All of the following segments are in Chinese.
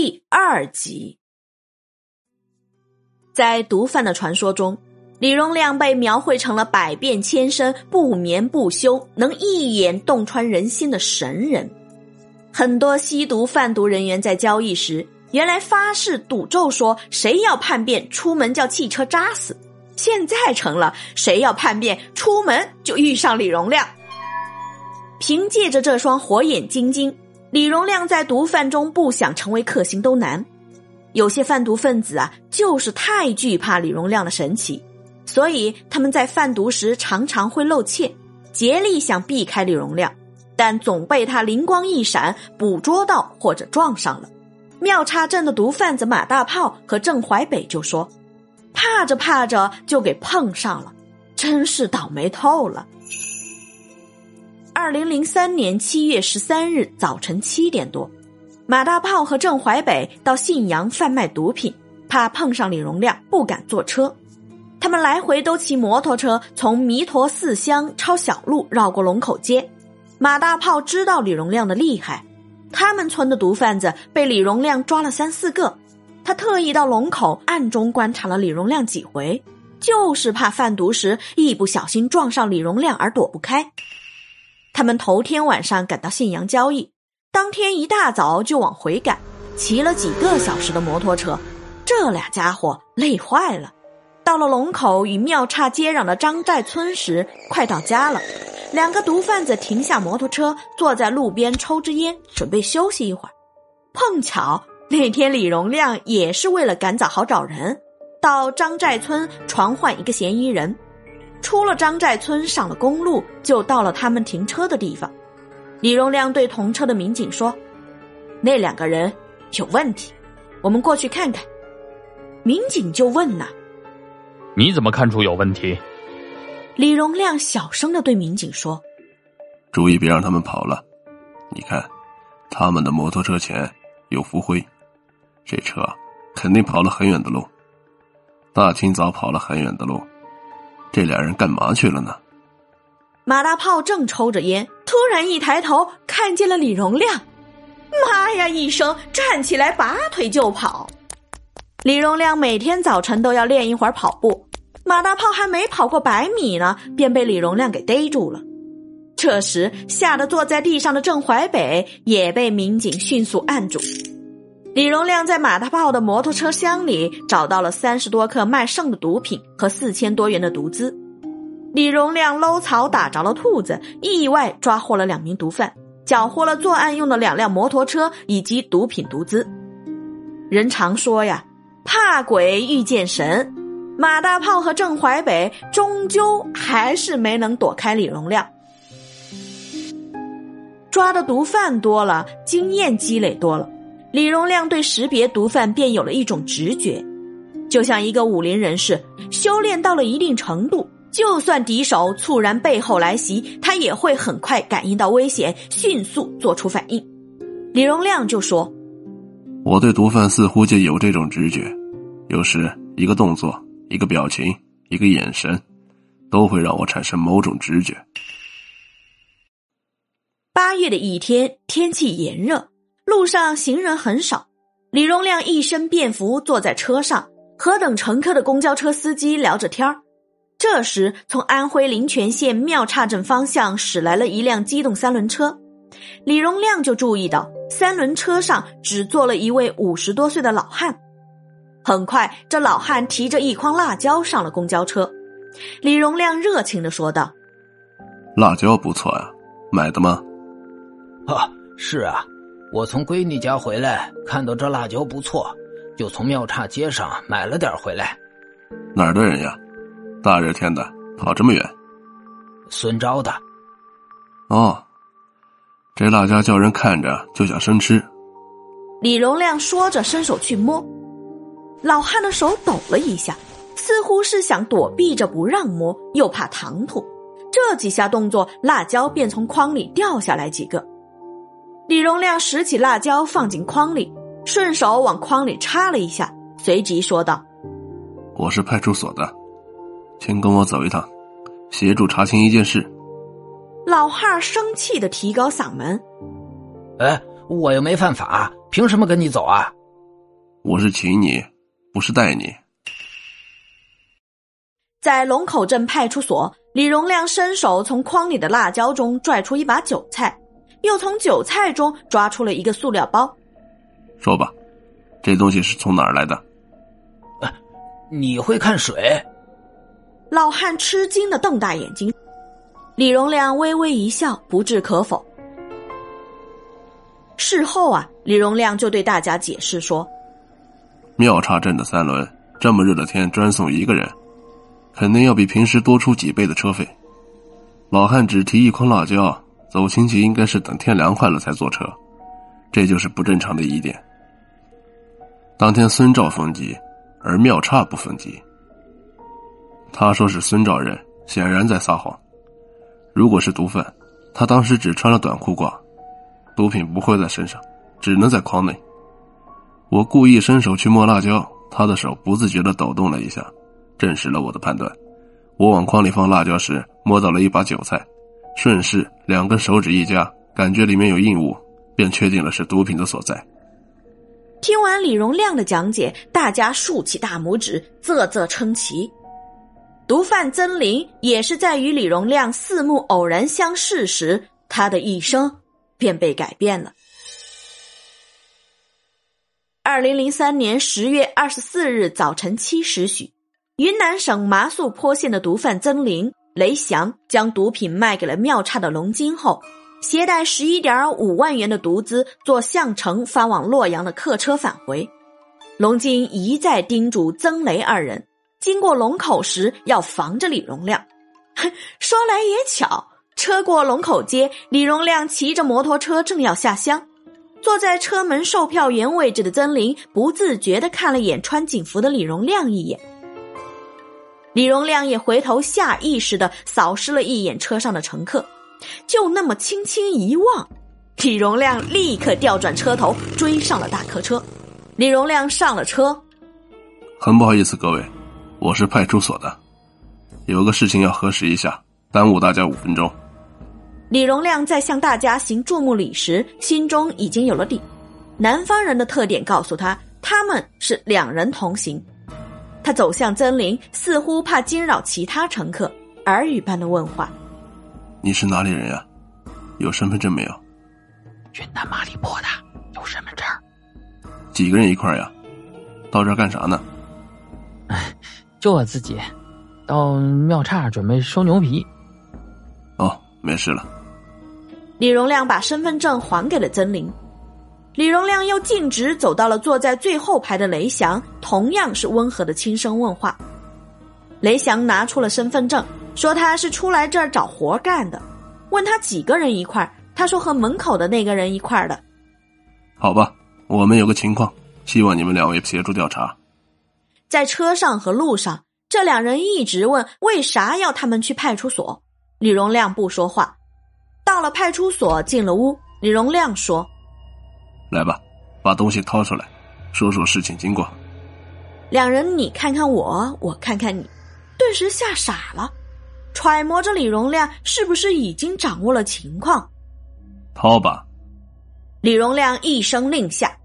第二集，在毒贩的传说中，李荣亮被描绘成了百变千身、不眠不休、能一眼洞穿人心的神人。很多吸毒贩毒人员在交易时，原来发誓赌咒说谁要叛变，出门叫汽车扎死；现在成了谁要叛变，出门就遇上李荣亮。凭借着这双火眼金睛。李荣亮在毒贩中不想成为克星都难，有些贩毒分子啊，就是太惧怕李荣亮的神奇，所以他们在贩毒时常常会露怯，竭力想避开李荣亮，但总被他灵光一闪捕捉到或者撞上了。妙叉镇的毒贩子马大炮和郑淮北就说：“怕着怕着就给碰上了，真是倒霉透了。”二零零三年七月十三日早晨七点多，马大炮和郑淮北到信阳贩卖毒品，怕碰上李荣亮，不敢坐车。他们来回都骑摩托车，从弥陀寺乡抄小路绕过龙口街。马大炮知道李荣亮的厉害，他们村的毒贩子被李荣亮抓了三四个，他特意到龙口暗中观察了李荣亮几回，就是怕贩毒时一不小心撞上李荣亮而躲不开。他们头天晚上赶到信阳交易，当天一大早就往回赶，骑了几个小时的摩托车，这俩家伙累坏了。到了龙口与庙岔接壤的张寨村时，快到家了。两个毒贩子停下摩托车，坐在路边抽支烟，准备休息一会儿。碰巧那天李荣亮也是为了赶早好找人，到张寨村传唤一个嫌疑人。出了张寨村，上了公路，就到了他们停车的地方。李荣亮对同车的民警说：“那两个人有问题，我们过去看看。”民警就问呐：“你怎么看出有问题？”李荣亮小声的对民警说：“注意别让他们跑了。你看，他们的摩托车前有浮灰，这车肯定跑了很远的路，大清早跑了很远的路。”这俩人干嘛去了呢？马大炮正抽着烟，突然一抬头看见了李荣亮，妈呀一声站起来拔腿就跑。李荣亮每天早晨都要练一会儿跑步，马大炮还没跑过百米呢，便被李荣亮给逮住了。这时吓得坐在地上的郑淮北也被民警迅速按住。李荣亮在马大炮的摩托车厢里找到了三十多克卖剩的毒品和四千多元的毒资。李荣亮搂草打着了兔子，意外抓获了两名毒贩，缴获了作案用的两辆摩托车以及毒品毒资。人常说呀，怕鬼遇见神，马大炮和郑淮北终究还是没能躲开李荣亮。抓的毒贩多了，经验积累多了。李荣亮对识别毒贩便有了一种直觉，就像一个武林人士修炼到了一定程度，就算敌手猝然背后来袭，他也会很快感应到危险，迅速做出反应。李荣亮就说：“我对毒贩似乎就有这种直觉，有时一个动作、一个表情、一个眼神，都会让我产生某种直觉。”八月的一天，天气炎热。路上行人很少，李荣亮一身便服坐在车上，和等乘客的公交车司机聊着天这时，从安徽临泉县庙岔镇方向驶来了一辆机动三轮车，李荣亮就注意到三轮车上只坐了一位五十多岁的老汉。很快，这老汉提着一筐辣椒上了公交车，李荣亮热情的说道：“辣椒不错呀，买的吗？”“啊，是啊。”我从闺女家回来，看到这辣椒不错，就从庙岔街上买了点回来。哪儿的人呀？大热天的跑这么远？孙昭的。哦，这辣椒叫人看着就想生吃。李荣亮说着，伸手去摸，老汉的手抖了一下，似乎是想躲避着不让摸，又怕唐突。这几下动作，辣椒便从筐里掉下来几个。李荣亮拾起辣椒放进筐里，顺手往筐里插了一下，随即说道：“我是派出所的，请跟我走一趟，协助查清一件事。”老汉生气的提高嗓门：“哎，我又没犯法，凭什么跟你走啊？我是请你，不是带你。在龙口镇派出所，李荣亮伸手从筐里的辣椒中拽出一把韭菜，又从韭菜中抓出了一个塑料包。说吧，这东西是从哪儿来的？你会看水？老汉吃惊的瞪大眼睛。李荣亮微微一笑，不置可否。事后啊，李荣亮就对大家解释说：“妙岔镇的三轮，这么热的天专送一个人。”肯定要比平时多出几倍的车费。老汉只提一筐辣椒，走亲戚应该是等天凉快了才坐车，这就是不正常的疑点。当天孙兆封缉，而妙差不封缉。他说是孙兆人，显然在撒谎。如果是毒贩，他当时只穿了短裤褂，毒品不会在身上，只能在筐内。我故意伸手去摸辣椒，他的手不自觉的抖动了一下。证实了我的判断。我往筐里放辣椒时，摸到了一把韭菜，顺势两根手指一夹，感觉里面有硬物，便确定了是毒品的所在。听完李荣亮的讲解，大家竖起大拇指，啧啧称奇。毒贩曾林也是在与李荣亮四目偶然相视时，他的一生便被改变了。二零零三年十月二十四日早晨七时许。云南省麻宿坡县的毒贩曾林、雷祥将毒品卖给了庙岔的龙金后，携带十一点五万元的毒资，坐项城发往洛阳的客车返回。龙金一再叮嘱曾雷二人，经过龙口时要防着李荣亮。说来也巧，车过龙口街，李荣亮骑着摩托车正要下乡，坐在车门售票员位置的曾林不自觉地看了眼穿警服的李荣亮一眼。李荣亮也回头，下意识的扫视了一眼车上的乘客，就那么轻轻一望，李荣亮立刻调转车头追上了大客车。李荣亮上了车，很不好意思，各位，我是派出所的，有个事情要核实一下，耽误大家五分钟。李荣亮在向大家行注目礼时，心中已经有了底。南方人的特点告诉他，他们是两人同行。他走向曾林，似乎怕惊扰其他乘客，耳语般的问话：“你是哪里人呀？有身份证没有？”“云南马里坡的，有身份证。”“几个人一块呀？到这儿干啥呢？”“ 就我自己，到庙岔准备收牛皮。”“哦，没事了。”李荣亮把身份证还给了曾林。李荣亮又径直走到了坐在最后排的雷翔，同样是温和的轻声问话。雷翔拿出了身份证，说他是出来这儿找活干的。问他几个人一块儿，他说和门口的那个人一块儿的。好吧，我们有个情况，希望你们两位协助调查。在车上和路上，这两人一直问为啥要他们去派出所。李荣亮不说话。到了派出所，进了屋，李荣亮说。来吧，把东西掏出来，说说事情经过。两人你看看我，我看看你，顿时吓傻了，揣摩着李荣亮是不是已经掌握了情况。掏吧。李荣亮一声令下，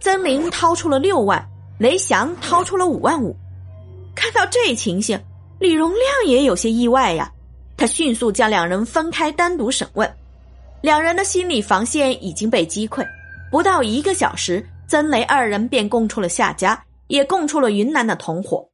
曾林掏出了六万，雷翔掏出了五万五。看到这情形，李荣亮也有些意外呀。他迅速将两人分开单独审问，两人的心理防线已经被击溃。不到一个小时，曾雷二人便供出了夏家，也供出了云南的同伙。